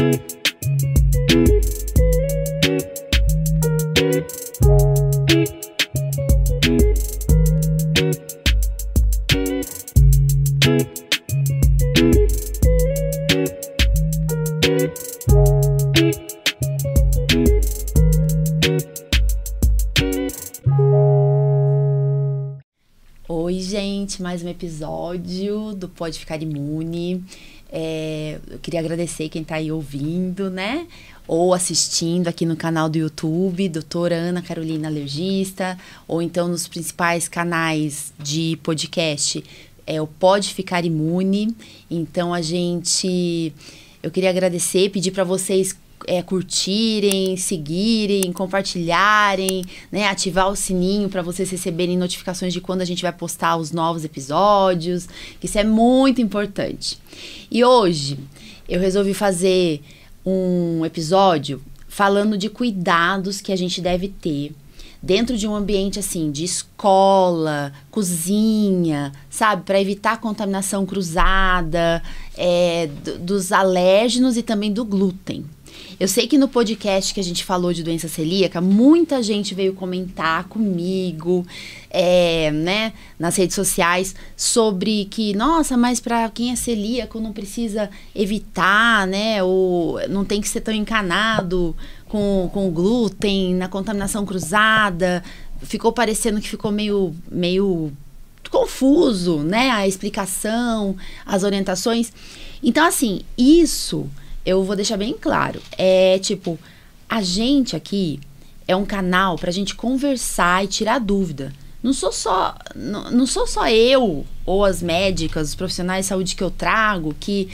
Oi, gente, mais um episódio do Pode Ficar Imune. É, eu queria agradecer quem está aí ouvindo, né? Ou assistindo aqui no canal do YouTube, doutora Ana Carolina Alergista, ou então nos principais canais de podcast, é o Pode Ficar Imune. Então a gente. Eu queria agradecer, pedir para vocês é, curtirem, seguirem, compartilharem, né, ativar o sininho para vocês receberem notificações de quando a gente vai postar os novos episódios, isso é muito importante. E hoje eu resolvi fazer um episódio falando de cuidados que a gente deve ter dentro de um ambiente assim de escola, cozinha, sabe, para evitar a contaminação cruzada é, dos alérgenos e também do glúten. Eu sei que no podcast que a gente falou de doença celíaca, muita gente veio comentar comigo, é, né, nas redes sociais, sobre que, nossa, mas para quem é celíaco não precisa evitar, né, ou não tem que ser tão encanado com, com glúten, na contaminação cruzada. Ficou parecendo que ficou meio, meio confuso, né, a explicação, as orientações. Então, assim, isso eu vou deixar bem claro. É tipo, a gente aqui é um canal pra gente conversar e tirar dúvida. Não sou só não, não sou só eu ou as médicas, os profissionais de saúde que eu trago que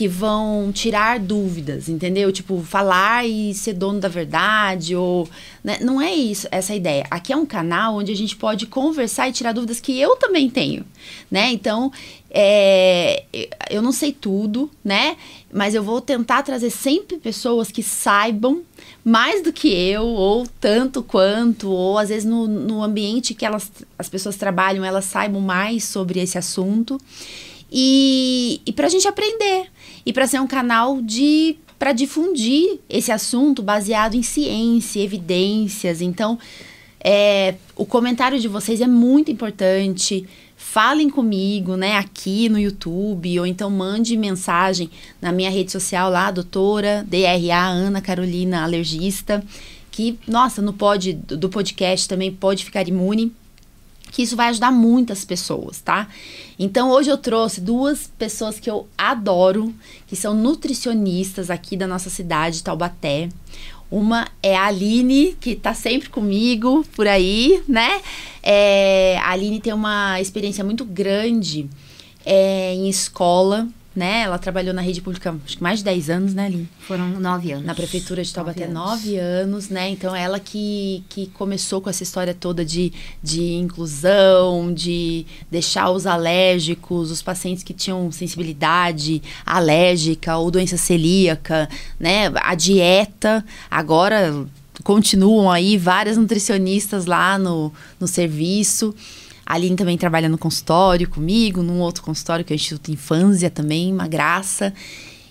que vão tirar dúvidas, entendeu? Tipo, falar e ser dono da verdade, ou. Né? Não é isso, essa ideia. Aqui é um canal onde a gente pode conversar e tirar dúvidas que eu também tenho, né? Então, é, eu não sei tudo, né? Mas eu vou tentar trazer sempre pessoas que saibam mais do que eu, ou tanto quanto, ou às vezes no, no ambiente que elas, as pessoas trabalham, elas saibam mais sobre esse assunto. E, e para a gente aprender. E para ser um canal de para difundir esse assunto baseado em ciência, evidências. Então, é, o comentário de vocês é muito importante. Falem comigo, né, aqui no YouTube, ou então mande mensagem na minha rede social lá, doutora DRA Ana Carolina Alergista, que, nossa, no pod, do podcast também pode ficar imune que isso vai ajudar muitas pessoas, tá? Então hoje eu trouxe duas pessoas que eu adoro, que são nutricionistas aqui da nossa cidade, Taubaté. Uma é a Aline, que tá sempre comigo por aí, né? É, a Aline tem uma experiência muito grande é, em escola, né? Ela trabalhou na rede pública acho que mais de 10 anos, né, Aline? Foram nove anos. Na prefeitura de Taubaté, Nove anos. nove anos, né? Então, ela que, que começou com essa história toda de, de inclusão, de deixar os alérgicos, os pacientes que tinham sensibilidade alérgica ou doença celíaca, né? A dieta, agora continuam aí várias nutricionistas lá no, no serviço. A Aline também trabalha no consultório comigo, num outro consultório que é o Instituto Infância também, uma graça.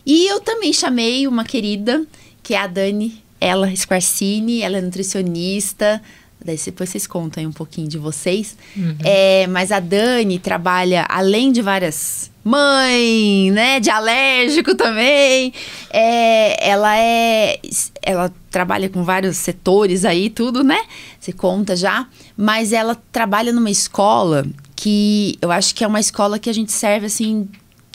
E eu também chamei uma querida, que é a Dani, ela Squarcini, ela é nutricionista. Daí depois vocês contam aí um pouquinho de vocês. É, mas a Dani trabalha, além de várias mãe, né, de alérgico também. É, ela é, ela trabalha com vários setores aí, tudo, né? Você conta já. Mas ela trabalha numa escola que eu acho que é uma escola que a gente serve assim,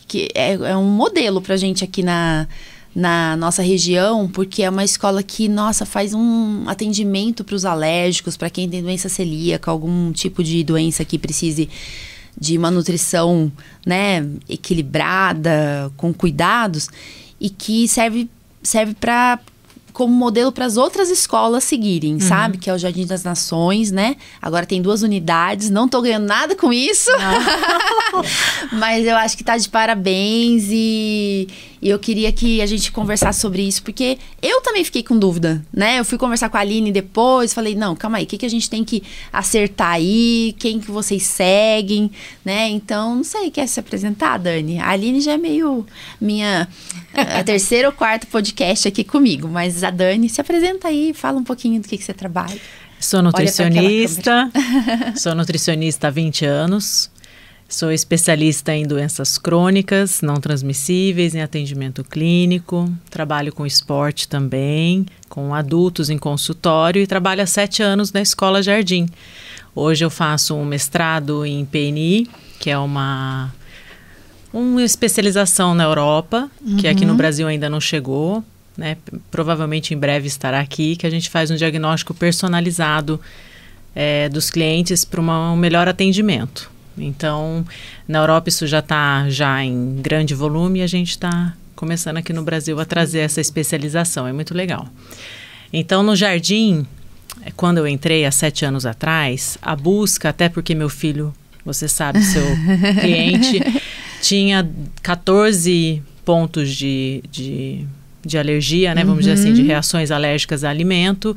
que é, é um modelo pra gente aqui na na nossa região, porque é uma escola que, nossa, faz um atendimento para os alérgicos, para quem tem doença celíaca, algum tipo de doença que precise de uma nutrição, né, equilibrada, com cuidados, e que serve serve para como modelo para as outras escolas seguirem, sabe? Que é o Jardim das Nações, né? Agora tem duas unidades, não tô ganhando nada com isso. Mas eu acho que tá de parabéns e, E eu queria que a gente conversasse sobre isso, porque eu também fiquei com dúvida, né? Eu fui conversar com a Aline depois, falei, não, calma aí, o que, que a gente tem que acertar aí? Quem que vocês seguem, né? Então, não sei, quer se apresentar, Dani? A Aline já é meio minha a terceira ou quarta podcast aqui comigo, mas a Dani se apresenta aí, fala um pouquinho do que, que você trabalha. Sou nutricionista, sou nutricionista há 20 anos, sou especialista em doenças crônicas, não transmissíveis, em atendimento clínico, trabalho com esporte também, com adultos em consultório e trabalho há sete anos na Escola Jardim. Hoje eu faço um mestrado em PNI, que é uma, uma especialização na Europa, uhum. que aqui no Brasil ainda não chegou né? Provavelmente em breve estará aqui, que a gente faz um diagnóstico personalizado é, dos clientes para um melhor atendimento. Então, na Europa isso já está já em grande volume e a gente está começando aqui no Brasil a trazer essa especialização. É muito legal. Então, no Jardim, é, quando eu entrei há sete anos atrás, a busca, até porque meu filho, você sabe, seu cliente, tinha 14 pontos de, de de alergia, né? Vamos uhum. dizer assim, de uhum. reações alérgicas a alimento.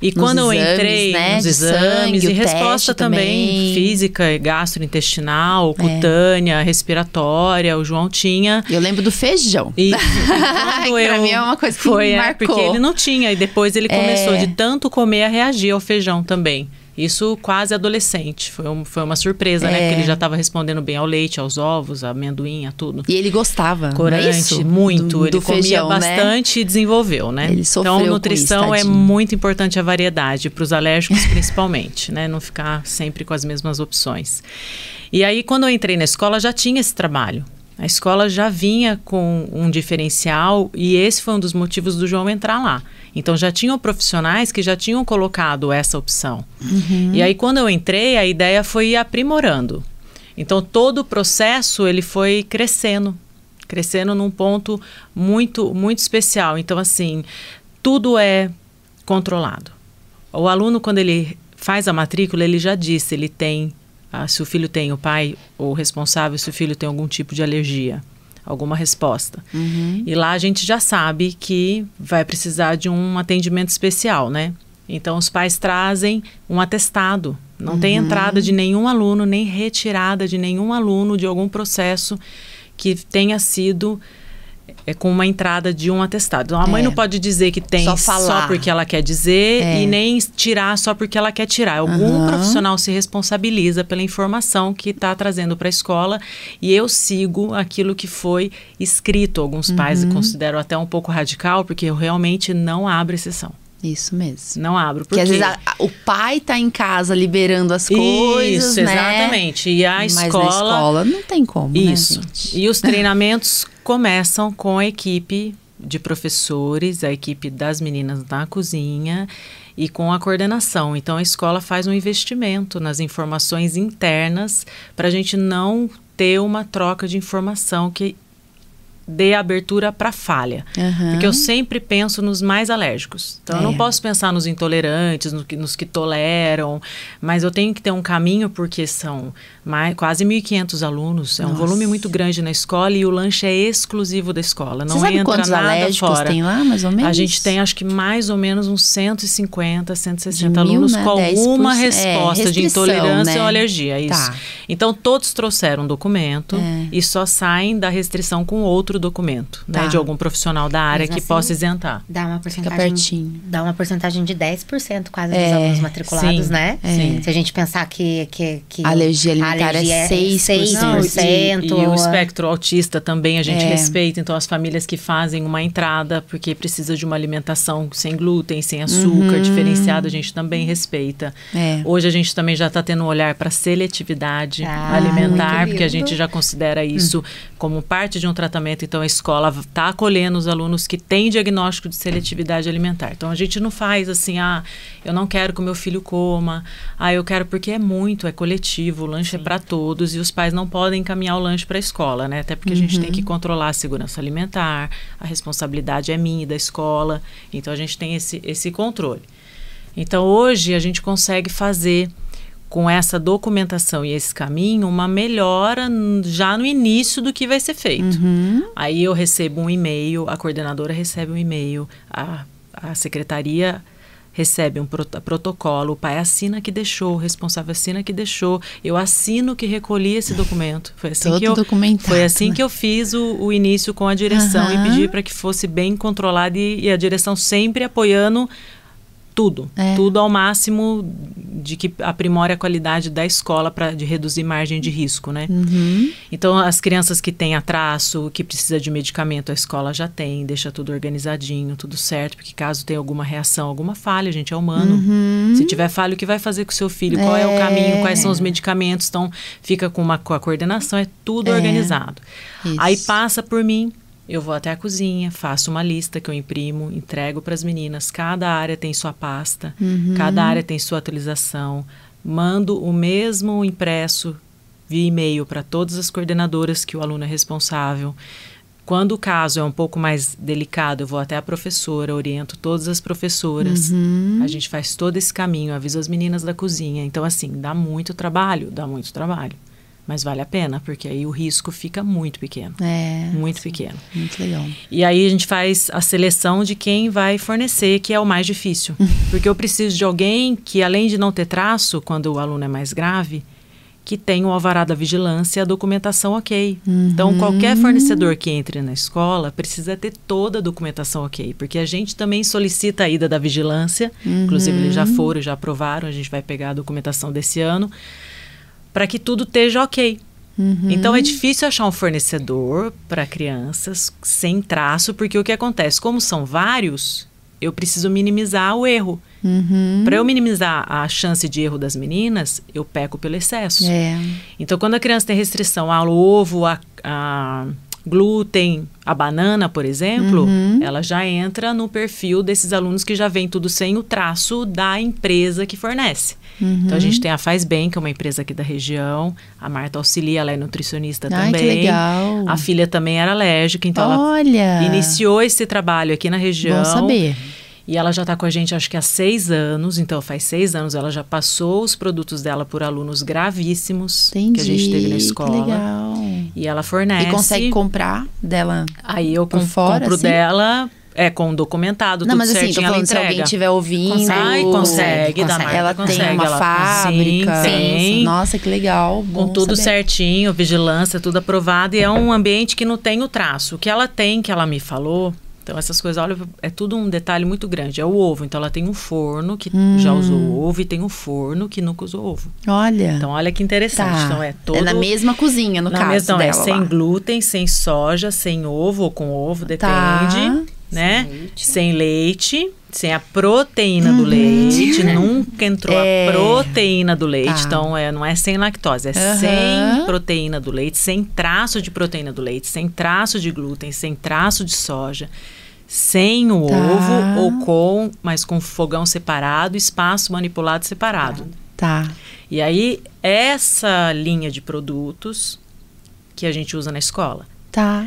E nos quando eu entrei né? nos exames, sangue, e resposta também, também, física, gastrointestinal, é. cutânea, respiratória, o João tinha. Eu lembro do feijão. E, e eu, pra mim é uma coisa que foi, me marcou. É, porque ele não tinha, e depois ele começou é. de tanto comer a reagir ao feijão também. Isso quase adolescente. Foi, um, foi uma surpresa, é. né? Porque ele é. já estava respondendo bem ao leite, aos ovos, a amendoim, a tudo. E ele gostava. É Corante, muito. Do, ele do comia feijão, né? bastante né? e desenvolveu, né? Ele sofreu então, nutrição isso, é muito importante a variedade, para os alérgicos principalmente, né? Não ficar sempre com as mesmas opções. E aí, quando eu entrei na escola, já tinha esse trabalho. A escola já vinha com um diferencial e esse foi um dos motivos do João entrar lá. Então já tinham profissionais que já tinham colocado essa opção. Uhum. E aí quando eu entrei, a ideia foi ir aprimorando. Então todo o processo ele foi crescendo, crescendo num ponto muito muito especial. Então assim, tudo é controlado. O aluno quando ele faz a matrícula, ele já disse, ele tem ah, se o filho tem, o pai ou responsável, se o filho tem algum tipo de alergia, alguma resposta. Uhum. E lá a gente já sabe que vai precisar de um atendimento especial, né? Então os pais trazem um atestado. Não uhum. tem entrada de nenhum aluno, nem retirada de nenhum aluno de algum processo que tenha sido é com uma entrada de um atestado. Então, a mãe é. não pode dizer que tem só, só porque ela quer dizer é. e nem tirar só porque ela quer tirar. Algum uhum. profissional se responsabiliza pela informação que está trazendo para a escola e eu sigo aquilo que foi escrito. Alguns pais uhum. consideram até um pouco radical, porque eu realmente não abro exceção. Isso mesmo. Não abro. Porque, porque às vezes a, a, o pai tá em casa liberando as coisas, Isso, né? exatamente. E a Mas escola... Mas na escola não tem como, né, Isso. Né, e os treinamentos começam com a equipe de professores, a equipe das meninas na cozinha e com a coordenação. Então a escola faz um investimento nas informações internas para a gente não ter uma troca de informação que dê abertura para falha. Uhum. Porque eu sempre penso nos mais alérgicos. Então, é. eu não é. posso pensar nos intolerantes, no que, nos que toleram, mas eu tenho que ter um caminho, porque são mais, quase 1.500 alunos. É um volume muito grande na escola e o lanche é exclusivo da escola. Não Você sabe entra nada alérgicos fora. tem lá, mais ou menos? A gente tem, acho que mais ou menos uns 150, 160 mil, alunos né? com alguma resposta é, de intolerância né? ou alergia. Isso. Tá. Então, todos trouxeram um documento é. e só saem da restrição com outro outro documento, né, tá. né, de algum profissional da área que assim, possa isentar. Dá uma porcentagem, dá uma porcentagem de 10% quase é, dos alunos matriculados, sim, né? É. Sim. Se a gente pensar que, que, que a alergia alimentar alergia é 6%. 6% e, e, o espectro autista também a gente é. respeita, então as famílias que fazem uma entrada porque precisa de uma alimentação sem glúten, sem açúcar, uhum. diferenciada, a gente também respeita. É. Hoje a gente também já está tendo um olhar para seletividade ah, alimentar, porque a gente já considera isso hum. como parte de um tratamento então a escola está acolhendo os alunos que têm diagnóstico de seletividade alimentar. Então a gente não faz assim, ah, eu não quero que o meu filho coma, ah, eu quero porque é muito, é coletivo, o lanche é Sim. é para todos e os pais não podem encaminhar o lanche para a escola, né? Até porque uhum. a gente tem que uhum. controlar a segurança alimentar, a responsabilidade é minha e da escola, então a gente tem esse, esse controle. Então hoje a gente consegue fazer com essa documentação e esse caminho, uma melhora já no início do que vai ser feito. Uhum. Aí eu recebo um e-mail, a coordenadora recebe um e-mail, a, a secretaria recebe um prot protocolo, o pai assina que deixou, o responsável assina que deixou, eu assino que recolhi esse documento. Foi assim Todo que eu foi assim né? que eu fiz o, o, início com a direção uhum. e pedi para que fosse bem controlado e, e a direção sempre apoiando tudo, é. tudo ao máximo de que aprimore a qualidade da escola para de reduzir margem de risco, né? Uhum. Então as crianças que têm atraso, que precisa de medicamento, a escola já tem, deixa tudo organizadinho, tudo certo, porque caso tenha alguma reação, alguma falha, a gente é humano. Uhum. Se tiver falha, o que vai fazer com o seu filho? Qual é, é o caminho? Quais são os medicamentos? Então fica com uma com a coordenação, é tudo é. organizado. Isso. Aí passa por mim, eu vou até a cozinha, faço uma lista que eu imprimo, entrego para as meninas. Cada área tem sua pasta, uhum. cada área tem sua atualização. Mando o mesmo impresso via e-mail para todas as coordenadoras que o aluno é responsável. Quando o caso é um pouco mais delicado, eu vou até a professora, oriento todas as professoras. Uhum. A gente faz todo esse caminho, aviso as meninas da cozinha. Então, assim, dá muito trabalho, dá muito trabalho. Mas vale a pena, porque aí o risco fica muito pequeno. É. Muito sim, pequeno. Muito legal. E aí a gente faz a seleção de quem vai fornecer, que é o mais difícil. porque eu preciso de alguém que, além de não ter traço, quando o aluno é mais grave, que tenha o alvará da vigilância e a documentação ok. Uhum. Então, qualquer fornecedor que entre na escola precisa ter toda a documentação ok, porque a gente também solicita a ida da vigilância, uhum. inclusive eles já foram, já aprovaram, a gente vai pegar a documentação desse ano para que tudo esteja ok. Uhum. Então é difícil achar um fornecedor para crianças sem traço, porque o que acontece? Como são vários, eu preciso minimizar o erro. Uhum. Para eu minimizar a chance de erro das meninas, eu peco pelo excesso. É. Então, quando a criança tem restrição ao ovo, a, a glúten, a banana, por exemplo, uhum. ela já entra no perfil desses alunos que já vem tudo sem o traço da empresa que fornece. Uhum. Então a gente tem a Faz Bem, que é uma empresa aqui da região. A Marta auxilia, ela é nutricionista Ai, também. Que legal. A filha também era alérgica, então Olha. ela iniciou esse trabalho aqui na região. Bom saber. E ela já está com a gente, acho que há seis anos. Então, faz seis anos ela já passou os produtos dela por alunos gravíssimos Entendi, que a gente teve na escola. Que legal. E ela fornece. E consegue comprar dela? Aí eu por fora, compro assim? dela é, com documentado, não, tudo mas assim, tô falando, se alguém estiver ouvindo... Consegue, consegue, da marca, Ela consegue, tem uma ela, fábrica. Sim, tem. Nossa, que legal. Com tudo saber. certinho, vigilância, tudo aprovado. E é um ambiente que não tem o traço. O que ela tem, que ela me falou... Então, essas coisas, olha, é tudo um detalhe muito grande. É o ovo. Então, ela tem um forno que hum. já usou ovo e tem um forno que nunca usou ovo. Olha. Então, olha que interessante. Tá. Então, é todo... É na mesma cozinha, no na caso mesma, dela. É sem lá. glúten, sem soja, sem ovo ou com ovo, depende. Tá né? Sem leite. Sem, leite, sem a proteína uhum. do leite. Nunca entrou é. a proteína do leite. Tá. Então, é, não é sem lactose, é uhum. sem proteína do leite, sem traço de proteína do leite, sem traço de glúten, sem traço de soja. Sem o tá. ovo ou com, mas com fogão separado, espaço manipulado separado. Tá. E aí, essa linha de produtos que a gente usa na escola. Tá.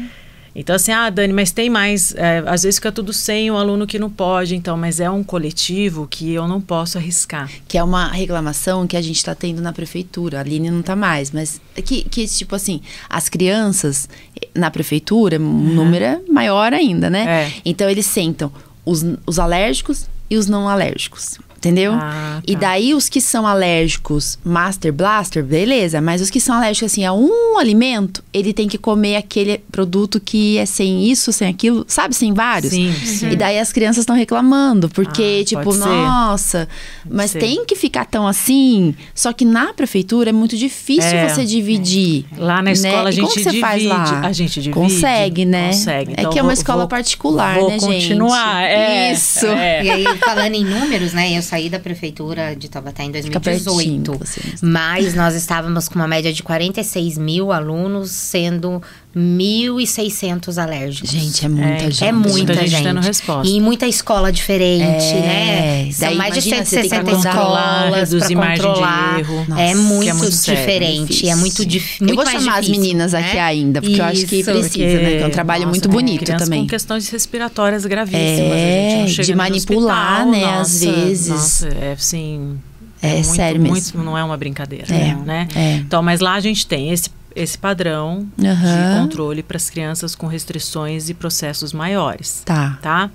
Então, assim, ah, Dani, mas tem mais. É, às vezes fica tudo sem o aluno que não pode, então, mas é um coletivo que eu não posso arriscar. Que é uma reclamação que a gente está tendo na prefeitura. A Aline não está mais, mas que, que, tipo assim, as crianças na prefeitura, o uhum. número é maior ainda, né? É. Então, eles sentam os, os alérgicos e os não alérgicos. Entendeu? Ah, tá. E daí os que são alérgicos, Master Blaster, beleza. Mas os que são alérgicos, assim, a um alimento, ele tem que comer aquele produto que é sem isso, sem aquilo, sabe? Sem vários. Sim, sim. E daí as crianças estão reclamando, porque, ah, tipo, nossa, mas tem que ficar tão assim. Só que na prefeitura é muito difícil é, você dividir. É. Lá na né? escola né? a gente divide. Faz lá? A gente divide. Consegue, né? Consegue. Então, é que é uma escola vou, particular, vou né, continuar. gente? continuar. É, Isso. É. E aí, falando em números, né? Eu saí da prefeitura de Taubaté em 2018. Mas nós estávamos com uma média de 46 mil alunos, sendo 1.600 alérgicos. Gente, é muita é, gente. É muita, muita gente. Dando resposta. E muita escola diferente, é, né? São mais de 160 escolas para controlar. De erro. Nossa, é muito, é muito diferente. Sério, é muito difícil. Eu vou chamar difícil, as meninas né? aqui ainda, porque Isso, eu acho que precisa, né? Que é um trabalho nossa, muito bonito também. com questões respiratórias gravíssimas. É, de manipular, hospital, né? Nossa, às vezes. Nossa, é assim É, é muito, sério mesmo. Muito, não é uma brincadeira, é, né? É. Então, mas lá a gente tem esse esse padrão uhum. de controle para as crianças com restrições e processos maiores. Tá. Tá?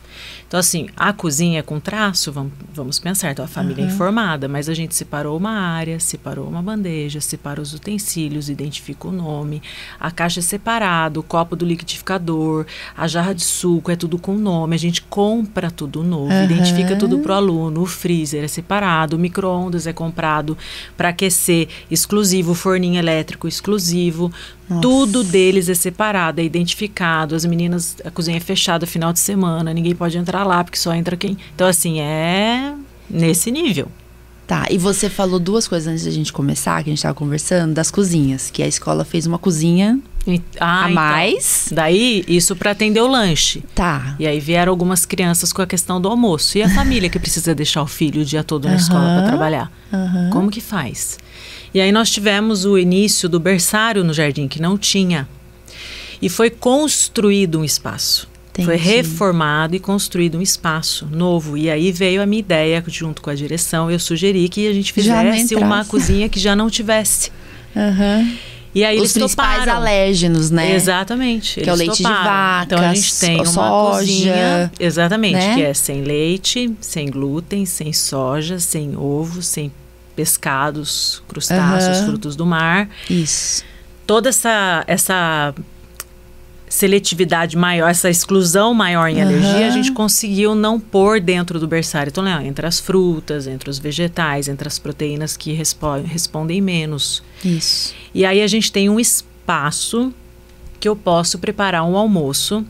Então, assim, a cozinha com traço, vamos, vamos pensar, então a família uhum. é informada, mas a gente separou uma área, separou uma bandeja, separa os utensílios, identifica o nome, a caixa é separada, o copo do liquidificador, a jarra de suco, é tudo com nome, a gente compra tudo novo, uhum. identifica tudo para o aluno, o freezer é separado, o micro-ondas é comprado para aquecer, exclusivo, o forninho elétrico exclusivo, nossa. Tudo deles é separado, é identificado. As meninas, a cozinha é fechada final de semana, ninguém pode entrar lá porque só entra quem. Então, assim, é nesse nível. Tá, e você falou duas coisas antes da gente começar, que a gente estava conversando, das cozinhas, que a escola fez uma cozinha ah, a então. mais. Daí, isso para atender o lanche. Tá. E aí vieram algumas crianças com a questão do almoço. E a família que precisa deixar o filho o dia todo na uhum, escola para trabalhar? Uhum. Como que faz? E aí nós tivemos o início do berçário no jardim, que não tinha. E foi construído um espaço. Entendi. Foi reformado e construído um espaço novo. E aí veio a minha ideia, junto com a direção, eu sugeri que a gente fizesse uma cozinha que já não tivesse. Uhum. E aí Os eles principais toparam. alérgenos, né? Exatamente. Que é o leite toparam. de vaca, Então a gente tem uma soja, cozinha, exatamente, né? que é sem leite, sem glúten, sem soja, sem ovo, sem pescados, crustáceos, uhum. frutos do mar. Isso. Toda essa, essa seletividade maior, essa exclusão maior em uhum. alergia, a gente conseguiu não pôr dentro do berçário. Então, né, entre as frutas, entre os vegetais, entre as proteínas que respo respondem menos. Isso. E aí a gente tem um espaço que eu posso preparar um almoço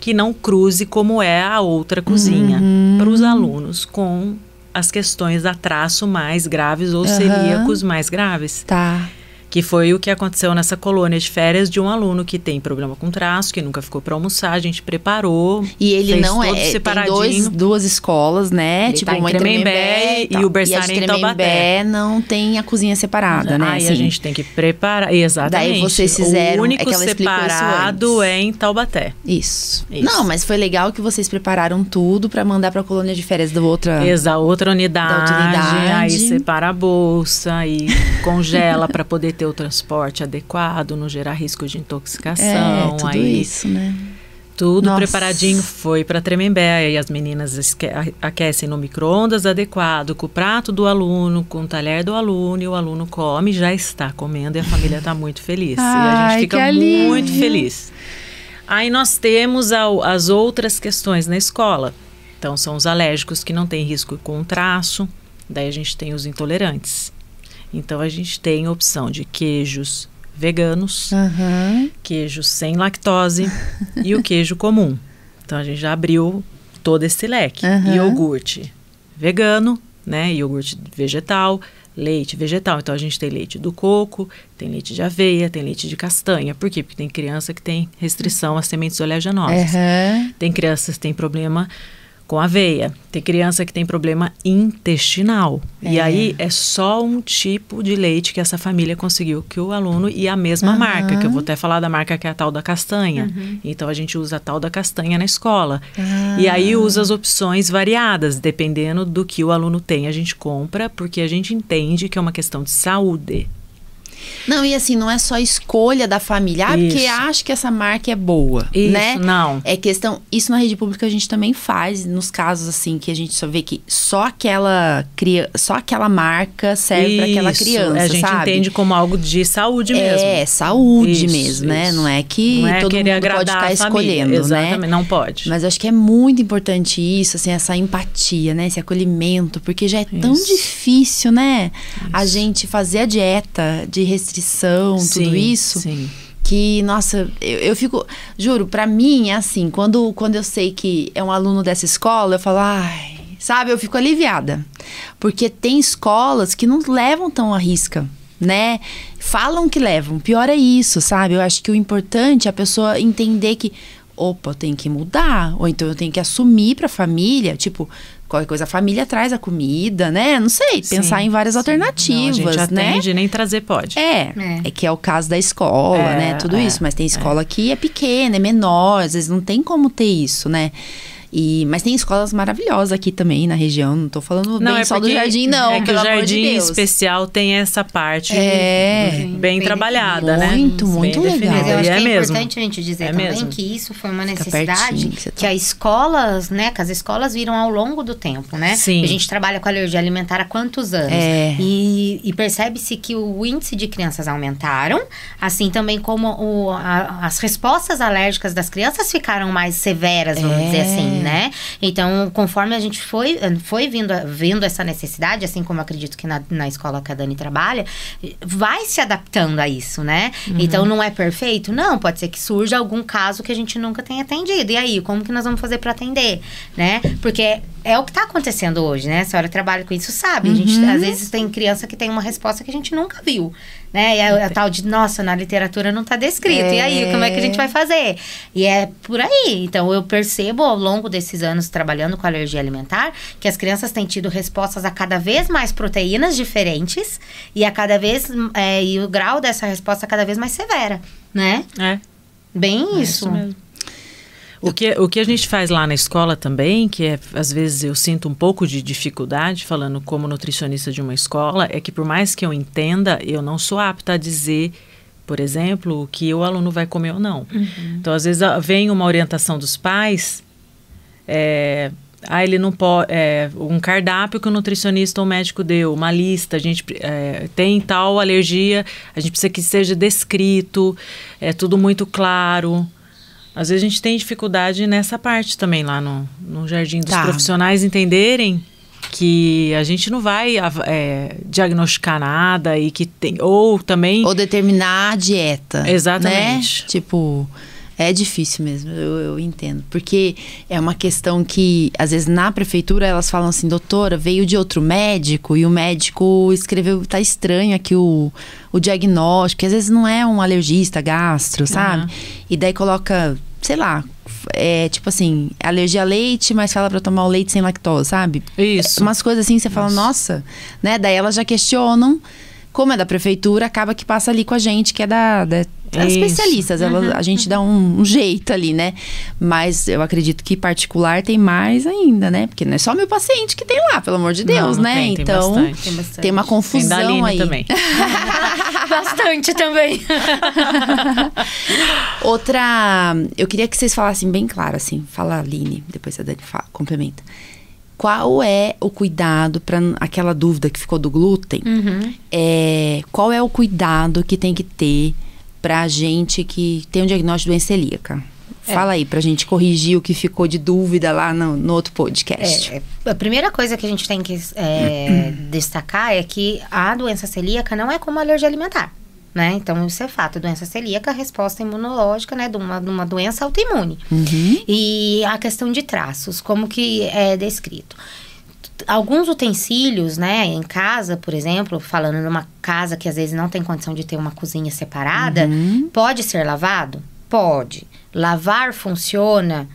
que não cruze como é a outra cozinha uhum. para os alunos com as questões da traço mais graves ou uhum. celíacos mais graves. Tá que foi o que aconteceu nessa colônia de férias de um aluno que tem problema com traço, que nunca ficou para almoçar, a gente preparou. E ele não é, separadinho. tem dois, duas escolas, né? Ele tipo, tá uma em Tremembé e, e, o berçário em Taubaté. não tem a cozinha separada, né? Aí assim. a gente tem que preparar, exatamente. Daí vocês fizeram, o único é separado é em Taubaté. Isso. isso. Não, mas foi legal que vocês prepararam tudo para mandar para a colônia de férias da outra Exa, outra unidade, da outra unidade. Aí separa a bolsa e congela para poder ter o transporte adequado, não gerar risco de intoxicação. É, tudo aí, isso, né? Tudo Nossa. preparadinho foi para Tremembé. E as meninas aquecem no micro-ondas adequado, com o prato do aluno, com o talher do aluno, e o aluno come, já está comendo e a família está muito feliz. Ai, e a gente fica muito feliz. Aí nós temos a, as outras questões na escola. Então, são os alérgicos que não têm risco com traço. Daí a gente tem os intolerantes. Então a gente tem a opção de queijos veganos, uhum. queijo sem lactose e o queijo comum. Então a gente já abriu todo esse leque. Uhum. Iogurte vegano, né? Iogurte vegetal, leite vegetal. Então a gente tem leite do coco, tem leite de aveia, tem leite de castanha. Por quê? Porque tem criança que tem restrição às sementes oleaginosas. Uhum. Tem crianças que têm problema com aveia. Tem criança que tem problema intestinal. É. E aí é só um tipo de leite que essa família conseguiu que o aluno e a mesma uhum. marca, que eu vou até falar da marca que é a tal da castanha. Uhum. Então a gente usa a tal da castanha na escola. E aí ah. usa as opções variadas, dependendo do que o aluno tem, a gente compra, porque a gente entende que é uma questão de saúde. Não, e assim, não é só escolha da família. Ah, porque acho que essa marca é boa, isso, né? não. É questão... Isso na rede pública a gente também faz, nos casos assim, que a gente só vê que só aquela, cria, só aquela marca serve para aquela criança, A gente sabe? entende como algo de saúde mesmo. É, saúde isso, mesmo, né? isso. né? Não é que não é todo mundo pode ficar escolhendo, né? Exatamente, né? não pode. Mas acho que é muito importante isso, assim, essa empatia, né? Esse acolhimento, porque já é tão difícil, né? A gente fazer a dieta de restrição, sim, tudo isso. Sim. Que, nossa, eu, eu fico. Juro, para mim é assim, quando, quando eu sei que é um aluno dessa escola, eu falo, ai, sabe, eu fico aliviada. Porque tem escolas que não levam tão a risca né? Falam que levam. Pior é isso, sabe? Eu acho que o importante é a pessoa entender que, opa, tem que mudar. Ou então eu tenho que assumir pra família, tipo, qualquer coisa, a família traz a comida, né? Não sei, sim, pensar em várias sim. alternativas, Não, a gente né? atende, nem trazer pode. É, é, é, que é o caso da escola, é, né? Tudo é, isso, mas tem escola é. que é pequena, é menor, às vezes não tem como ter isso, né? E, mas tem escolas maravilhosas aqui também na região. Não tô falando não, bem é só do jardim, não. É que o jardim de especial tem essa parte é, bem, bem trabalhada, muito, né? Muito, muito legal. Mas eu acho é que é mesmo. importante a gente dizer é também mesmo. que isso foi uma necessidade que, que, as escolas, né? Que as escolas viram ao longo do tempo, né? Sim. A gente trabalha com alergia alimentar há quantos anos? É. E, e percebe-se que o índice de crianças aumentaram, assim também como o, a, as respostas alérgicas das crianças ficaram mais severas, vamos é. dizer assim, né? Então, conforme a gente foi, foi vindo, vendo essa necessidade, assim como acredito que na, na escola que a Dani trabalha, vai se adaptando a isso, né? Uhum. Então, não é perfeito? Não, pode ser que surja algum caso que a gente nunca tenha atendido. E aí, como que nós vamos fazer para atender, né? Porque é o que está acontecendo hoje, né? A senhora trabalha com isso, sabe? Uhum. A gente, uhum. às vezes, tem criança que tem uma resposta que a gente nunca viu, né? E a, a tal de, nossa, na literatura não está descrito. É... E aí, como é que a gente vai fazer? E é por aí. Então, eu percebo ao longo desses anos trabalhando com alergia alimentar que as crianças têm tido respostas a cada vez mais proteínas diferentes e a cada vez é, e o grau dessa resposta cada vez mais severa, né? É. Bem é isso. isso mesmo. O que, o que a gente faz lá na escola também, que é, às vezes eu sinto um pouco de dificuldade falando como nutricionista de uma escola, é que por mais que eu entenda, eu não sou apta a dizer, por exemplo, o que o aluno vai comer ou não. Uhum. Então, às vezes vem uma orientação dos pais, é, ah, ele não pode. É, um cardápio que o nutricionista ou o médico deu, uma lista, a gente é, tem tal alergia, a gente precisa que seja descrito, é tudo muito claro. Às vezes a gente tem dificuldade nessa parte também lá no, no Jardim dos tá. Profissionais entenderem que a gente não vai é, diagnosticar nada e que tem ou também ou determinar a dieta exatamente né? tipo é difícil mesmo, eu, eu, entendo. Porque é uma questão que, às vezes, na prefeitura elas falam assim, doutora, veio de outro médico e o médico escreveu, tá estranho aqui o, o diagnóstico, que às vezes não é um alergista, gastro, sabe? Uhum. E daí coloca sei lá, é tipo assim, alergia a leite, mas fala para tomar o leite sem lactose, sabe? Isso. Umas coisas assim, você fala, nossa, né? Daí elas já questionam. Como é da prefeitura, acaba que passa ali com a gente, que é da, da as especialistas, ela, uhum. a gente dá um, um, jeito ali, né? Mas eu acredito que particular tem mais ainda, né? Porque não é só meu paciente que tem lá, pelo amor de Deus, não, não né? Tem, então tem, bastante. tem, bastante. tem uma confusão tem aí. também. bastante também. Outra, eu queria que vocês falassem bem claro assim, fala Aline, depois a Dani fala, complementa. Qual é o cuidado para aquela dúvida que ficou do glúten? Uhum. É, qual é o cuidado que tem que ter para gente que tem um diagnóstico de doença celíaca? É. Fala aí pra gente corrigir o que ficou de dúvida lá no, no outro podcast. É, é a primeira coisa que a gente tem que é, destacar é que a doença celíaca não é como a alergia alimentar. Né? Então, isso é fato. A doença celíaca, a resposta imunológica, né? De uma, de uma doença autoimune. Uhum. E a questão de traços, como que é descrito alguns utensílios, né, em casa, por exemplo, falando numa casa que às vezes não tem condição de ter uma cozinha separada, uhum. pode ser lavado? Pode. Lavar funciona?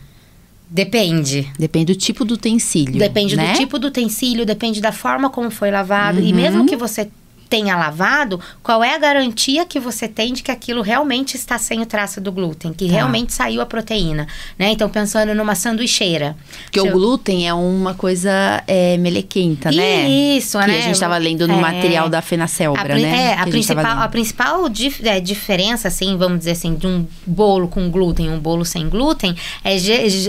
Depende. Depende do tipo do utensílio. Depende né? do tipo do utensílio, depende da forma como foi lavado. Uhum. E mesmo que você tenha lavado, qual é a garantia que você tem de que aquilo realmente está sem o traço do glúten, que tá. realmente saiu a proteína, né? Então, pensando numa sanduicheira. Porque o eu... glúten é uma coisa é, melequenta, né? Isso, que né? a gente estava lendo no é... material da Fenacélbra, né? É, a principal, a, a principal dif é, diferença, assim, vamos dizer assim, de um bolo com glúten e um bolo sem glúten, é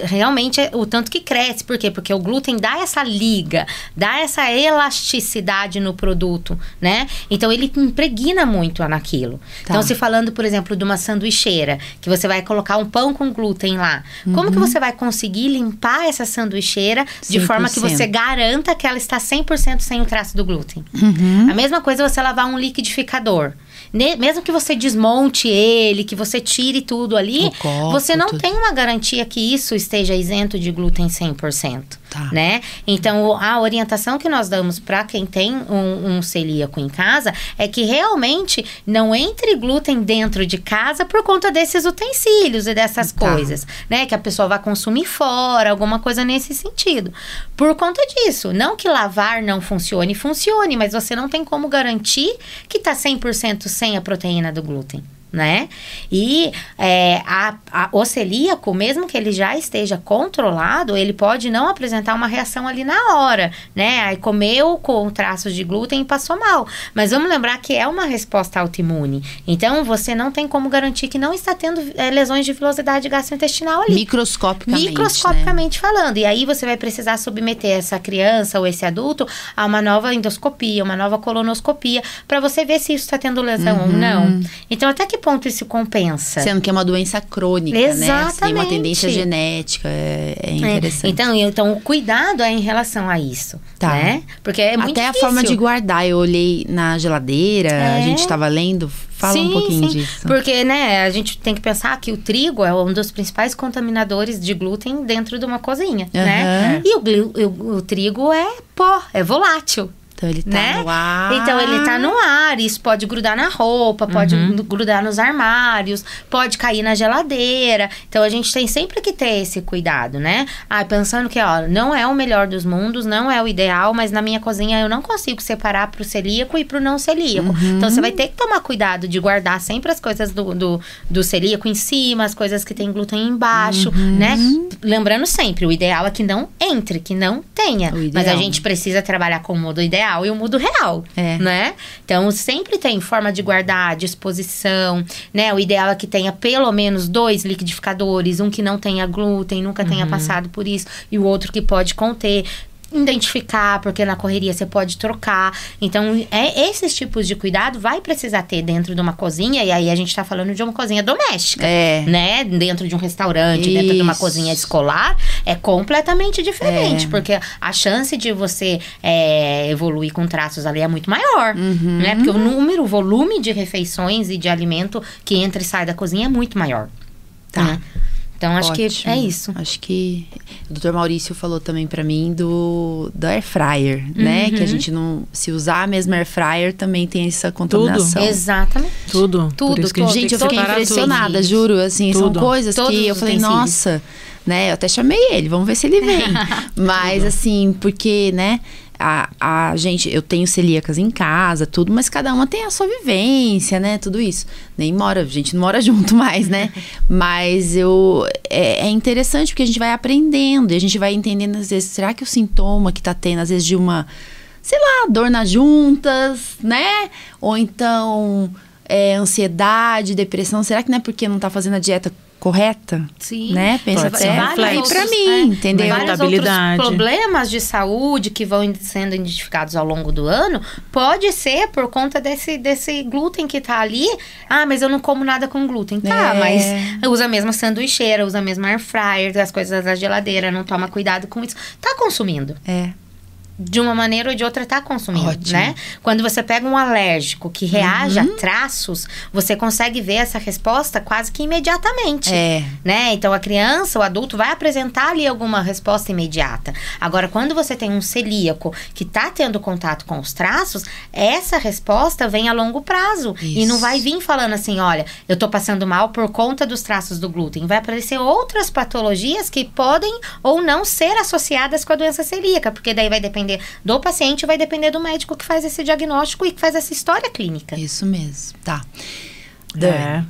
realmente o tanto que cresce. Por quê? Porque o glúten dá essa liga, dá essa elasticidade no produto, né? Então ele impregna muito naquilo. Tá. Então, se falando, por exemplo, de uma sanduicheira, que você vai colocar um pão com glúten lá, uhum. como que uhum. você vai conseguir limpar essa sanduicheira de 100%. forma que você garanta que ela está 100% sem o traço do glúten? Uhum. A mesma coisa você lavar um liquidificador mesmo que você desmonte ele, que você tire tudo ali, copo, você não tudo. tem uma garantia que isso esteja isento de glúten 100%. Tá. Né? Então, a orientação que nós damos para quem tem um, um, celíaco em casa é que realmente não entre glúten dentro de casa por conta desses utensílios e dessas tá. coisas, né? Que a pessoa vai consumir fora, alguma coisa nesse sentido. Por conta disso, não que lavar não funcione, funcione, mas você não tem como garantir que está 100% sem a proteína do glúten né? E é, a, a, o celíaco, mesmo que ele já esteja controlado, ele pode não apresentar uma reação ali na hora, né? Aí comeu com traços de glúten e passou mal. Mas vamos lembrar que é uma resposta autoimune. Então, você não tem como garantir que não está tendo é, lesões de velocidade gastrointestinal ali. Microscopicamente. Microscopicamente né? falando. E aí você vai precisar submeter essa criança ou esse adulto a uma nova endoscopia, uma nova colonoscopia, para você ver se isso está tendo lesão uhum. ou não. Então, até que ponto isso compensa? Sendo que é uma doença crônica, Exatamente. né? Tem uma tendência genética, é, é, é. interessante. É. Então, então, o cuidado é em relação a isso, tá. né? Porque é muito Até difícil. a forma de guardar, eu olhei na geladeira, é. a gente estava lendo, Fala sim, um pouquinho sim. disso. Porque, né, a gente tem que pensar que o trigo é um dos principais contaminadores de glúten dentro de uma cozinha, uhum. né? E o, o, o trigo é pó, é volátil. Então ele tá né? no ar. Então ele tá no ar. Isso pode grudar na roupa, pode uhum. grudar nos armários, pode cair na geladeira. Então a gente tem sempre que ter esse cuidado, né? Ah, pensando que, ó, não é o melhor dos mundos, não é o ideal, mas na minha cozinha eu não consigo separar pro celíaco e pro não celíaco. Uhum. Então você vai ter que tomar cuidado de guardar sempre as coisas do, do, do celíaco em cima, as coisas que tem glúten embaixo, uhum. né? Lembrando sempre, o ideal é que não entre, que não tenha. Mas a gente precisa trabalhar com o modo ideal ideal e o mundo real, é. né? Então, sempre tem forma de guardar, disposição, né? O ideal é que tenha pelo menos dois liquidificadores, um que não tenha glúten, nunca uhum. tenha passado por isso, e o outro que pode conter identificar, porque na correria você pode trocar. Então, é esses tipos de cuidado vai precisar ter dentro de uma cozinha, e aí a gente tá falando de uma cozinha doméstica, é. né? Dentro de um restaurante, Isso. dentro de uma cozinha escolar, é completamente diferente, é. porque a chance de você é, evoluir com traços ali é muito maior, uhum. né? Porque o número, o volume de refeições e de alimento que entra e sai da cozinha é muito maior. Tá. Né? Então, acho Ótimo. que é isso. Acho que o doutor Maurício falou também para mim do, do air fryer, uhum. né? Que a uhum. gente não. Se usar a mesma air fryer, também tem essa contaminação. Tudo. Exatamente. Tudo. Tudo. Que, gente, eu fiquei impressionada, tudo. juro. Assim, tudo. são coisas Todos que eu falei, nossa, né? Eu até chamei ele, vamos ver se ele vem. Mas, assim, porque, né? A, a gente, eu tenho celíacas em casa, tudo, mas cada uma tem a sua vivência, né? Tudo isso. Nem mora, a gente não mora junto mais, né? mas eu é, é, interessante porque a gente vai aprendendo e a gente vai entendendo às vezes, será que o sintoma que tá tendo, às vezes, de uma, sei lá, dor nas juntas, né? Ou então é, ansiedade, depressão, será que não é porque não tá fazendo a dieta correta, Sim. né? Pensa até para mim, é, entendeu? Vários outros problemas de saúde que vão sendo identificados ao longo do ano, pode ser por conta desse, desse glúten que tá ali. Ah, mas eu não como nada com glúten. Tá, é. mas usa a mesma sanduicheira, usa a mesma air fryer, as coisas da geladeira, não toma cuidado com isso. Tá consumindo. É de uma maneira ou de outra está consumindo, Ótimo. né? Quando você pega um alérgico que reage uhum. a traços, você consegue ver essa resposta quase que imediatamente, é. né? Então a criança, o adulto vai apresentar ali alguma resposta imediata. Agora, quando você tem um celíaco que está tendo contato com os traços, essa resposta vem a longo prazo Isso. e não vai vir falando assim, olha, eu estou passando mal por conta dos traços do glúten. Vai aparecer outras patologias que podem ou não ser associadas com a doença celíaca, porque daí vai depender depender do paciente, vai depender do médico que faz esse diagnóstico e que faz essa história clínica. Isso mesmo. Tá. É.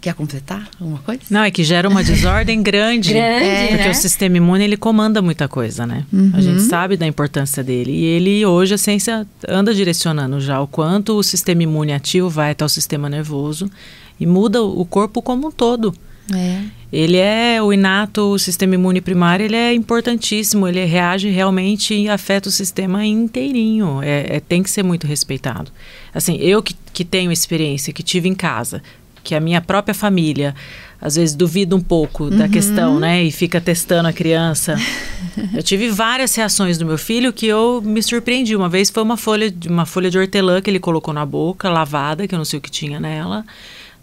Quer completar alguma coisa? Não, é que gera uma desordem grande. grande, é, Porque né? o sistema imune, ele comanda muita coisa, né? Uhum. A gente sabe da importância dele. E ele, hoje, a ciência anda direcionando já o quanto o sistema imune ativo vai até o sistema nervoso e muda o corpo como um todo. É. Ele é o inato, o sistema imune primário, ele é importantíssimo, ele reage realmente e afeta o sistema inteirinho. É, é, tem que ser muito respeitado. Assim, eu que, que tenho experiência, que tive em casa, que a minha própria família às vezes duvida um pouco uhum. da questão, né? E fica testando a criança. eu tive várias reações do meu filho que eu me surpreendi. Uma vez foi uma folha, uma folha de hortelã que ele colocou na boca, lavada, que eu não sei o que tinha nela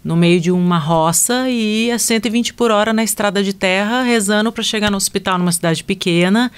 no meio de uma roça e ia 120 por hora na estrada de terra, rezando para chegar no hospital numa cidade pequena.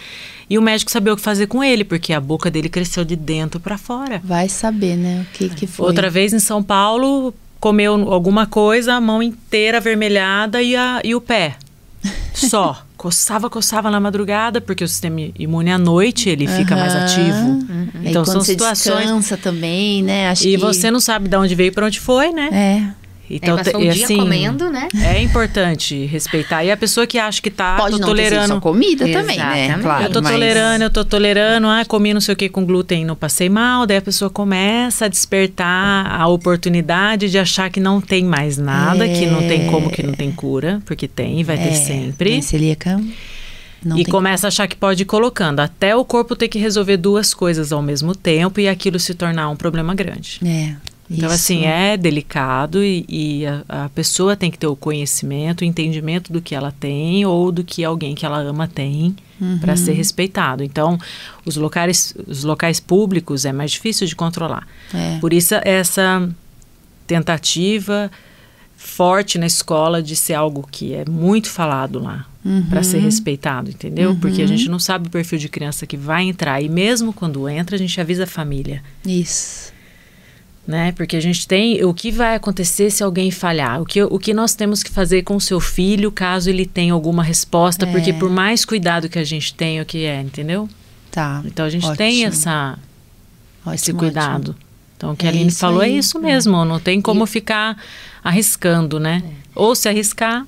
E o médico sabia o que fazer com ele, porque a boca dele cresceu de dentro para fora. Vai saber, né? O que, que foi. Outra vez em São Paulo, comeu alguma coisa, a mão inteira avermelhada e, a, e o pé. Só. coçava, coçava na madrugada, porque o sistema imune à noite ele uhum. fica mais ativo. Uhum. Então são situações. Descansa também, né? Acho e que... você não sabe de onde veio e para onde foi, né? É. Então, é, um dia assim, comendo, né? É importante respeitar. E a pessoa que acha que tá Pode tô não tolerando. Ter comida Exatamente. também, né? Claro, eu tô mas... tolerando, eu tô tolerando, ah, comi não sei o que com glúten, não passei mal. Daí a pessoa começa a despertar a oportunidade de achar que não tem mais nada, é... que não tem como, que não tem cura, porque tem, vai é... ter sempre. Celíaca. Não e começa a achar que pode ir colocando, até o corpo ter que resolver duas coisas ao mesmo tempo e aquilo se tornar um problema grande. É. Então, Isso. assim, é delicado e, e a, a, pessoa tem que ter o conhecimento, o entendimento do que ela tem ou do que alguém que ela ama tem uhum. para ser respeitado. Então, os locais, os locais públicos é mais difícil de controlar. É. Por isso, essa tentativa forte na escola de ser algo que é muito falado lá uhum. para ser respeitado, entendeu? Uhum. Porque a gente não sabe o perfil de criança que vai entrar e mesmo quando entra a gente avisa a família. Isso né? Porque a gente tem o que vai acontecer se alguém falhar, o que, o que nós temos que fazer com o seu filho caso ele tenha alguma resposta, é. porque por mais cuidado que a gente tenha, o que é, entendeu? Tá. Então a gente ótimo. tem essa ótimo, esse cuidado. Ótimo. Então o que é a Aline falou é aí. é isso mesmo, não tem como e... ficar arriscando, né? É. Ou se arriscar,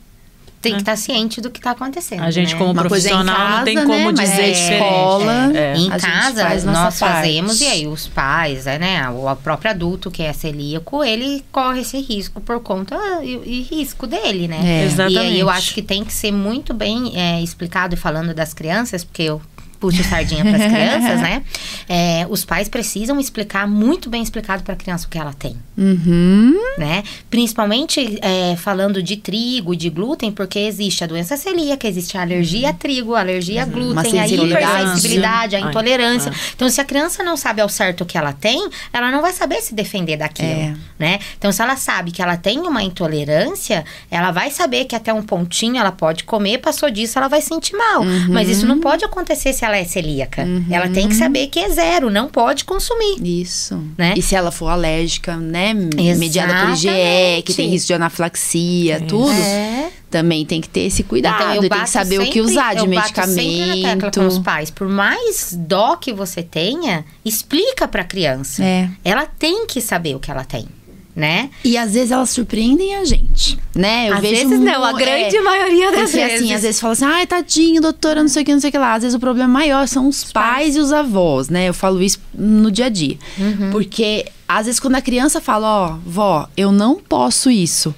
tem que estar tá ciente do que está acontecendo. A gente, né? como Uma é profissional, casa, não tem né? como dizer é, escola. É, em casa, faz nós fazemos, e aí os pais, é, né? O próprio adulto que é celíaco, ele corre esse risco por conta e, e risco dele, né? É. Exatamente. E aí eu acho que tem que ser muito bem é, explicado, e falando das crianças, porque eu puxo sardinha para as crianças, né? É, os pais precisam explicar muito bem explicado para a criança o que ela tem, uhum. né? Principalmente é, falando de trigo, de glúten, porque existe a doença celíaca, existe a alergia a trigo, a alergia a uhum. glúten, a hipersensibilidade, a intolerância. Ai, então, se a criança não sabe ao certo o que ela tem, ela não vai saber se defender daquilo, é. né? Então, se ela sabe que ela tem uma intolerância, ela vai saber que até um pontinho ela pode comer, passou disso ela vai sentir mal. Uhum. Mas isso não pode acontecer se ela ela é celíaca. Uhum. Ela tem que saber que é zero, não pode consumir. Isso. Né? E se ela for alérgica, né? Exatamente. Mediada por IgE, que tem risco de anafilaxia, é. tudo. É. Também tem que ter esse cuidado. Então, eu tem que saber sempre, o que usar de eu medicamento. Bato sempre na com os pais. Por mais dó que você tenha, explica para a criança. É. Ela tem que saber o que ela tem né? E às vezes elas surpreendem a gente, né? Eu às vejo vezes não, a grande é, maioria das porque, vezes. assim, às vezes fala assim, ai, tadinho, doutora, não sei o que, não sei o que lá. Às vezes o problema maior são os, os pais, pais, e os avós, né? Eu falo isso no dia a dia. Uhum. Porque às vezes quando a criança fala, ó, oh, vó, eu não posso isso.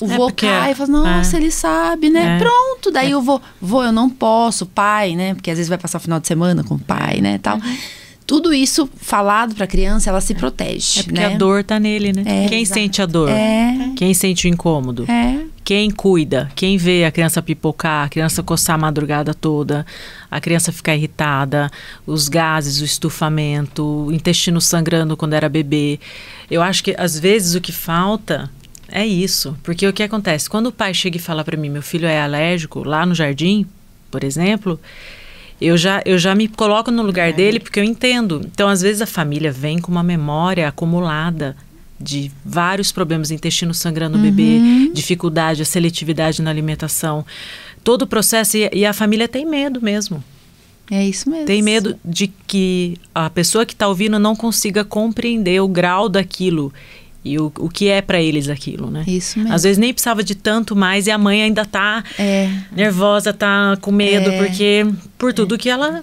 O é vô cai e fala, nossa, é. ele sabe, né? É. Pronto, daí é. eu vou, vô, eu não posso, pai, né? Porque às vezes vai passar o final de semana com o pai, né? Tal. Uhum tudo isso falado para a criança, ela se protege. É porque né? a dor tá nele, né? É, quem exato. sente a dor? É. Quem sente o incômodo? É. Quem cuida? Quem vê a criança pipocar, a criança coçar a madrugada toda, a criança ficar irritada, os gases, o estufamento, o intestino sangrando quando era bebê. Eu acho que às vezes o que falta é isso. Porque o que acontece? Quando o pai chega e fala para mim, meu filho é alérgico, lá no jardim, por exemplo, eu já, eu já me coloco no lugar é. dele porque eu entendo. Então, às vezes, a família vem com uma memória acumulada de vários problemas, intestino sangrando no uhum. bebê, dificuldade, a seletividade na alimentação. Todo o processo, e, e a família tem medo mesmo. É isso mesmo. Tem medo de que a pessoa que está ouvindo não consiga compreender o grau daquilo e o, o que é para eles aquilo, né? Isso mesmo. Às vezes nem precisava de tanto mais e a mãe ainda tá é. nervosa, tá com medo, é. porque por tudo é. que ela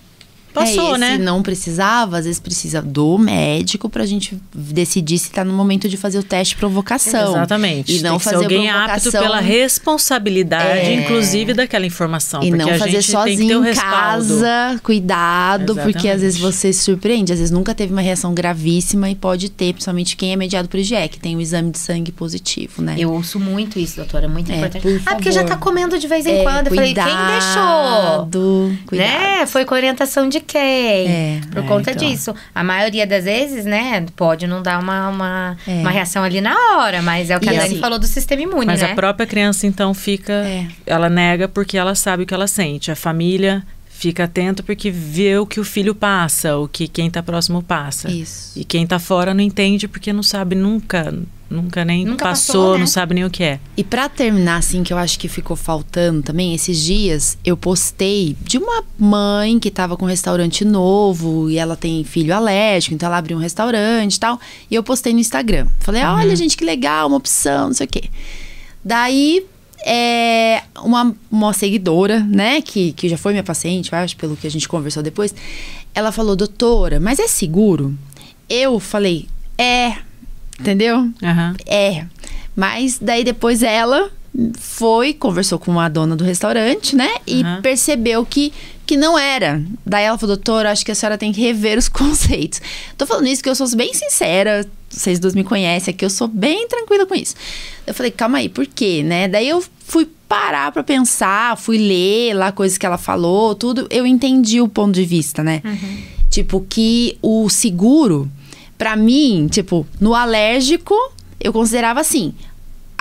Passou, é, né? Se não precisava, às vezes precisa do médico pra gente decidir se tá no momento de fazer o teste de provocação. Exatamente. E não fazer alguém apto pela responsabilidade, é... inclusive, daquela informação. E não fazer sozinho em casa, cuidado, Exatamente. porque às vezes você se surpreende. Às vezes nunca teve uma reação gravíssima e pode ter, principalmente quem é mediado por IgE, que tem o exame de sangue positivo, né? Eu ouço muito isso, doutora, muito é, importante. Por ah, porque já tá comendo de vez em é, quando. Eu cuidado, falei, quem deixou? Cuidado. Né? Foi com orientação de quem. É, por é, conta então. disso. A maioria das vezes, né, pode não dar uma, uma, é. uma reação ali na hora, mas é o que e a Dani assim, falou do sistema imune, mas né? a própria criança, então, fica. É. Ela nega porque ela sabe o que ela sente. A família fica atento porque vê o que o filho passa, o que quem está próximo passa. Isso. E quem está fora não entende porque não sabe nunca nunca nem nunca passou, passou né? não sabe nem o que é. E para terminar, assim, que eu acho que ficou faltando também, esses dias eu postei de uma mãe que tava com um restaurante novo e ela tem filho alérgico, então ela abriu um restaurante e tal. E eu postei no Instagram. Falei, uhum. olha, gente, que legal, uma opção, não sei o quê. Daí é, uma, uma seguidora, né, que, que já foi minha paciente, acho, pelo que a gente conversou depois, ela falou, doutora, mas é seguro? Eu falei, é, entendeu? Uhum. É. Mas daí depois ela foi, conversou com a dona do restaurante, né? E uhum. percebeu que, que não era. Daí ela falou, doutora, acho que a senhora tem que rever os conceitos. Tô falando isso que eu sou bem sincera, vocês dois me conhecem aqui, eu sou bem tranquila com isso. Eu falei, calma aí, por quê, né? Daí eu fui parar para pensar, fui ler lá coisas que ela falou, tudo. Eu entendi o ponto de vista, né? Uhum. Tipo, que o seguro, para mim, tipo, no alérgico, eu considerava assim: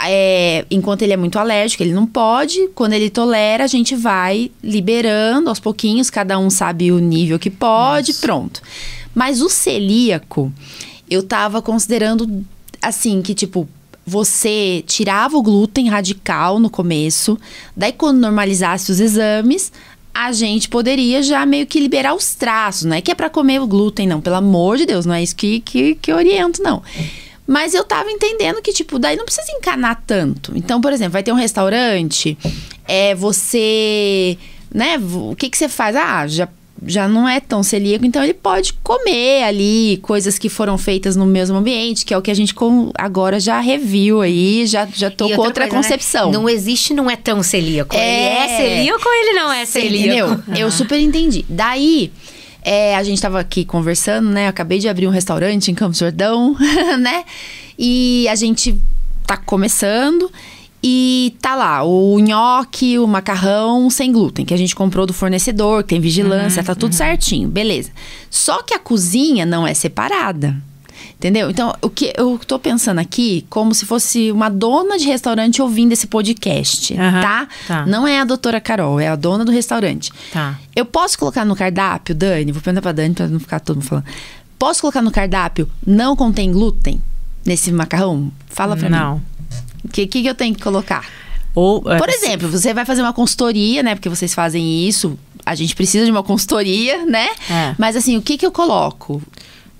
é, enquanto ele é muito alérgico, ele não pode. Quando ele tolera, a gente vai liberando aos pouquinhos, cada um sabe o nível que pode, Nossa. pronto. Mas o celíaco, eu tava considerando assim, que tipo, você tirava o glúten radical no começo, daí quando normalizasse os exames, a gente poderia já meio que liberar os traços, não é que é para comer o glúten, não, pelo amor de Deus, não é isso que, que, que eu oriento, não. Mas eu tava entendendo que, tipo, daí não precisa encanar tanto. Então, por exemplo, vai ter um restaurante, é você. Né? O que, que você faz? Ah, já, já não é tão celíaco, então ele pode comer ali coisas que foram feitas no mesmo ambiente, que é o que a gente com, agora já reviu aí, já, já tô com outra, outra coisa, né? concepção. Né? Não existe, não é tão celíaco. É... Ele é celíaco ou ele não é celíaco? Entendeu? Eu super entendi. Daí. É, a gente estava aqui conversando, né? Eu acabei de abrir um restaurante em Campos Jordão, né? E a gente tá começando. E tá lá, o nhoque, o macarrão sem glúten, que a gente comprou do fornecedor, que tem vigilância, uhum, tá tudo uhum. certinho, beleza. Só que a cozinha não é separada. Entendeu? Então, o que eu tô pensando aqui, como se fosse uma dona de restaurante ouvindo esse podcast, uhum, tá? tá? Não é a doutora Carol, é a dona do restaurante. Tá. Eu posso colocar no cardápio, Dani, vou perguntar pra Dani pra não ficar todo mundo falando. Posso colocar no cardápio, não contém glúten nesse macarrão? Fala pra não. mim. O que, que eu tenho que colocar? Ou, é, Por exemplo, você vai fazer uma consultoria, né? Porque vocês fazem isso. A gente precisa de uma consultoria, né? É. Mas assim, o que, que eu coloco?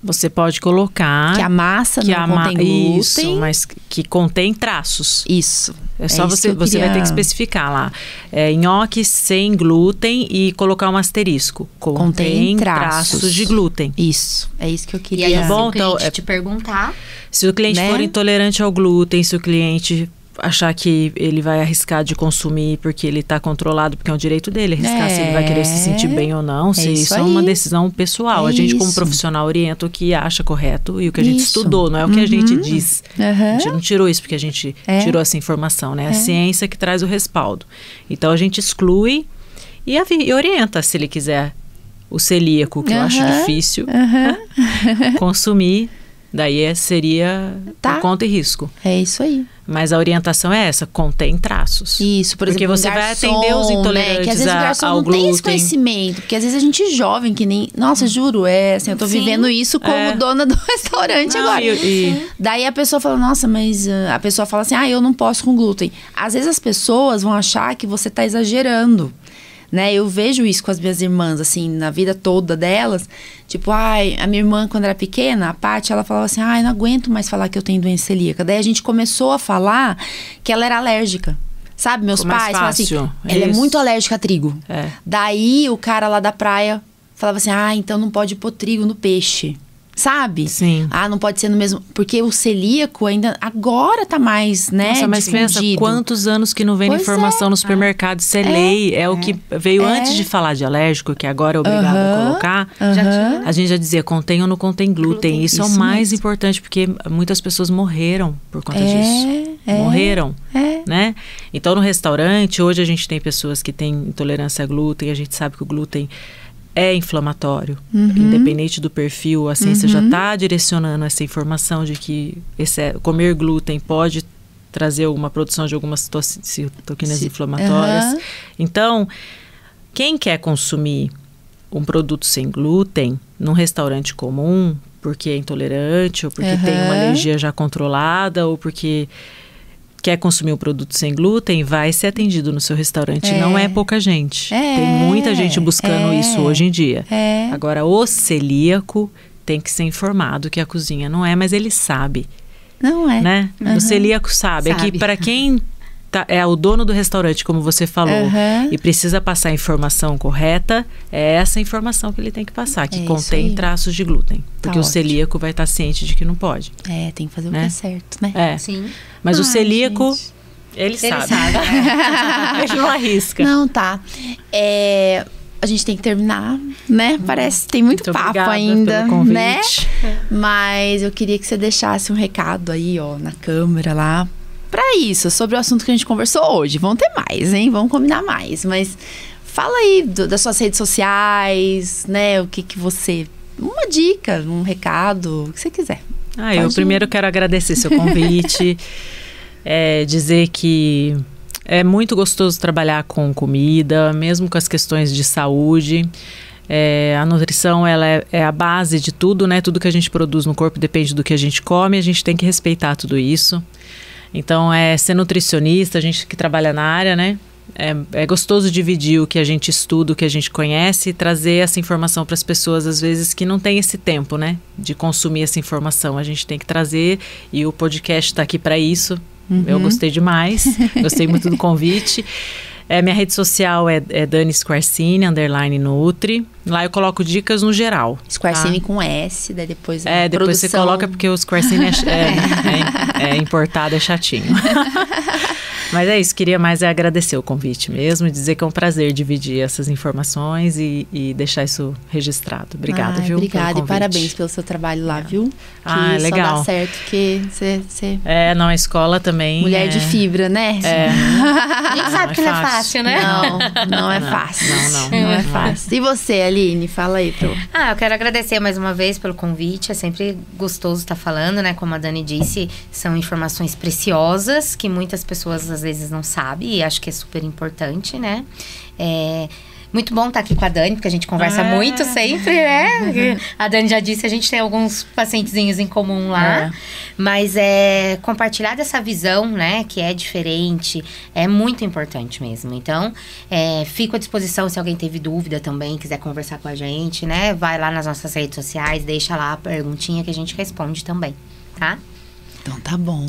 Você pode colocar que a massa que não a contém glúten. Isso, mas que contém traços. Isso. É só é você, você queria... vai ter que especificar lá. É, nhoque sem glúten e colocar um asterisco. Contém, contém traços. traços. de glúten. Isso. É isso que eu queria. E aí, bom, então, é, te perguntar. Se o cliente né? for intolerante ao glúten, se o cliente achar que ele vai arriscar de consumir porque ele está controlado, porque é um direito dele arriscar é, se ele vai querer se sentir bem ou não, se é isso, isso é uma decisão pessoal. É a gente, isso. como profissional, orienta o que acha correto e o que a gente isso. estudou, não é o que uhum. a gente uhum. diz. Uhum. A gente não tirou isso porque a gente é. tirou essa informação, né? A é. ciência que traz o respaldo. Então a gente exclui e, e orienta se ele quiser o celíaco, que uhum. eu acho difícil, consumir Daí é, seria tá. conta e risco. É isso aí. Mas a orientação é essa, contém traços. Isso, por porque exemplo, você garçom, vai atender os intolerantes né? Que às vezes o garçom não glúten. tem esse conhecimento. Porque às vezes a gente é jovem, que nem... Nossa, juro, é assim, eu tô Sim. vivendo isso como é. dona do restaurante não, agora. E, e... Daí a pessoa fala, nossa, mas... Uh, a pessoa fala assim, ah, eu não posso com glúten. Às vezes as pessoas vão achar que você tá exagerando né? Eu vejo isso com as minhas irmãs, assim, na vida toda delas. Tipo, ai, a minha irmã, quando era pequena, a Paty, ela falava assim, ai, não aguento mais falar que eu tenho doença celíaca. Daí a gente começou a falar que ela era alérgica. Sabe, meus pais falavam assim, ela é muito alérgica a trigo. É. Daí o cara lá da praia falava assim, ah, então não pode pôr trigo no peixe sabe? Sim. Ah, não pode ser no mesmo. Porque o celíaco ainda agora tá mais, né? Nossa, mas difundido. pensa quantos anos que não vem pois informação é. no supermercado. Isso é, é lei. É, é, o que veio é. antes de falar de alérgico, que agora é obrigado uh -huh. a colocar. Uh -huh. A gente já dizia contém ou não contém glúten. glúten. Isso, Isso, é o mais mesmo. importante, porque muitas pessoas morreram por conta é, disso. É. Morreram. Né? Então, no restaurante, hoje a gente tem pessoas que têm intolerância a glúten. A gente sabe que o glúten é inflamatório. Uhum. Independente do perfil, a ciência uhum. já está direcionando essa informação de que esse, comer glúten pode trazer uma produção de algumas citoquinas inflamatórias. Uhum. Então, quem quer consumir um produto sem glúten num restaurante comum, porque é intolerante, ou porque tem uma alergia já controlada, ou porque quer consumir um produto sem glúten, vai ser atendido no seu restaurante. É. Não é pouca gente. É. Tem muita gente buscando é. isso hoje em dia. É. Agora, o celíaco tem que ser informado que a cozinha não é, mas ele sabe. Não é. Né? Uhum. O celíaco sabe. sabe. É que para quem tá, é o dono do restaurante, como você falou, uhum. e precisa passar a informação correta, é essa informação que ele tem que passar, que é contém traços de glúten. Tá porque ótimo. o celíaco vai estar ciente de que não pode. É, tem que fazer né? o que é certo, né? É. Sim. Mas Ai, o celíaco. Gente. Ele, ele sabe. sabe né? ele não arrisca. Não, tá. É, a gente tem que terminar, né? Parece que tem muito, muito papo ainda, né? Mas eu queria que você deixasse um recado aí, ó, na câmera lá. Pra isso, sobre o assunto que a gente conversou hoje. Vão ter mais, hein? Vamos combinar mais. Mas fala aí do, das suas redes sociais, né? O que que você... Uma dica, um recado, o que você quiser. Ah, Pode eu ir. primeiro quero agradecer seu convite. é, dizer que é muito gostoso trabalhar com comida, mesmo com as questões de saúde. É, a nutrição ela é, é, a base de tudo, né? Tudo que a gente produz no corpo depende do que a gente come. A gente tem que respeitar tudo isso. Então, é ser nutricionista, a gente que trabalha na área, né? É, é, gostoso dividir o que a gente estuda, o que a gente conhece e trazer essa informação para as pessoas, às vezes, que não tem esse tempo, né? De consumir essa informação. A gente tem que trazer e o podcast está aqui para isso. Uhum. Eu gostei demais, gostei muito do convite. É, minha rede social é, é Dani Squarcini, underline Nutri. Lá eu coloco dicas no geral. Squarcini tá? com S, daí depois É, depois produção... você coloca porque o Squarcini é, é, é, é importado, é chatinho. Mas é isso, queria mais é agradecer o convite mesmo, dizer que é um prazer dividir essas informações e, e deixar isso registrado. Obrigada, Ai, viu? Obrigada e parabéns pelo seu trabalho lá, viu? Ah, que legal. Só dá certo que você. É, não, a escola também. Mulher é... de fibra, né? É. a gente sabe não que é não é fácil, né? Não, não é fácil. Não, não. Não é fácil. E você, Aline, fala aí pro. Ah, eu quero agradecer mais uma vez pelo convite. É sempre gostoso estar falando, né? Como a Dani disse, são informações preciosas que muitas pessoas às vezes não sabem e acho que é super importante, né? É, muito bom estar aqui com a Dani, porque a gente conversa ah. muito sempre, né? A Dani já disse, a gente tem alguns pacientezinhos em comum lá. É. Mas é compartilhar dessa visão, né? Que é diferente, é muito importante mesmo. Então, é, fico à disposição se alguém teve dúvida também, quiser conversar com a gente, né? Vai lá nas nossas redes sociais, deixa lá a perguntinha que a gente responde também, tá? Então tá bom.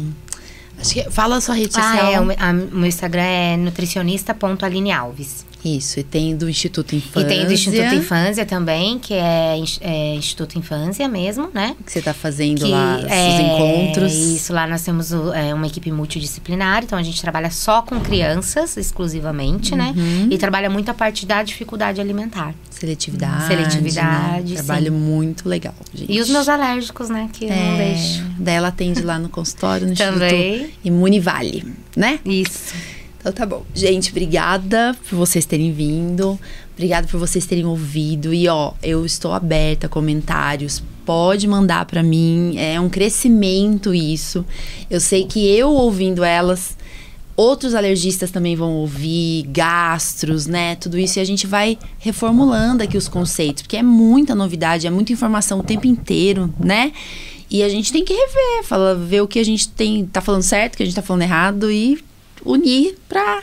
Fala a sua rede social. Ah, é, o meu Instagram é nutricionista.alinealves. Isso, e tem do Instituto Infância. E tem do Instituto Infância também, que é, é Instituto Infância mesmo, né? Que você está fazendo que lá é, os encontros. Isso, lá nós temos é, uma equipe multidisciplinar, então a gente trabalha só com crianças exclusivamente, né? uhum. né? E trabalha muito a parte da dificuldade alimentar. Seletividade. Seletividade. Né? Trabalho muito legal, gente. E os meus alérgicos, né? Que é, não deixo. Daí ela atende lá no consultório, no Também. Instituto Imunivale, né? Isso. Então tá bom. Gente, obrigada por vocês terem vindo. Obrigada por vocês terem ouvido. E ó, eu estou aberta a comentários. Pode mandar para mim. É um crescimento isso. Eu sei que eu ouvindo elas, outros alergistas também vão ouvir, gastros, né? Tudo isso e a gente vai reformulando aqui os conceitos, porque é muita novidade, é muita informação o tempo inteiro, né? E a gente tem que rever, fala, ver o que a gente tem, tá falando certo, o que a gente tá falando errado e unir para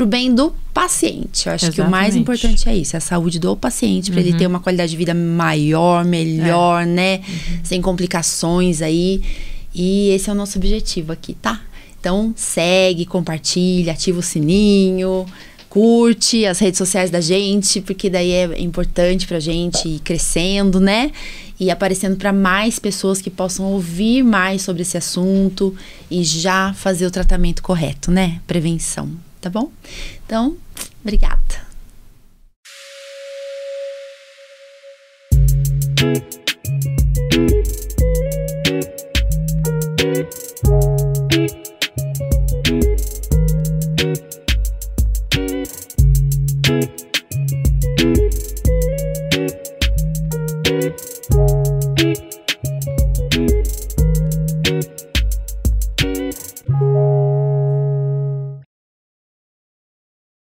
o bem do paciente. Eu acho Exatamente. que o mais importante é isso, é a saúde do paciente, para uhum. ele ter uma qualidade de vida maior, melhor, é. né? Uhum. Sem complicações aí. E esse é o nosso objetivo aqui, tá? Então, segue, compartilha, ativa o sininho, curte as redes sociais da gente, porque daí é importante pra gente ir crescendo, né? E aparecendo para mais pessoas que possam ouvir mais sobre esse assunto e já fazer o tratamento correto, né? Prevenção, tá bom? Então, obrigada. thank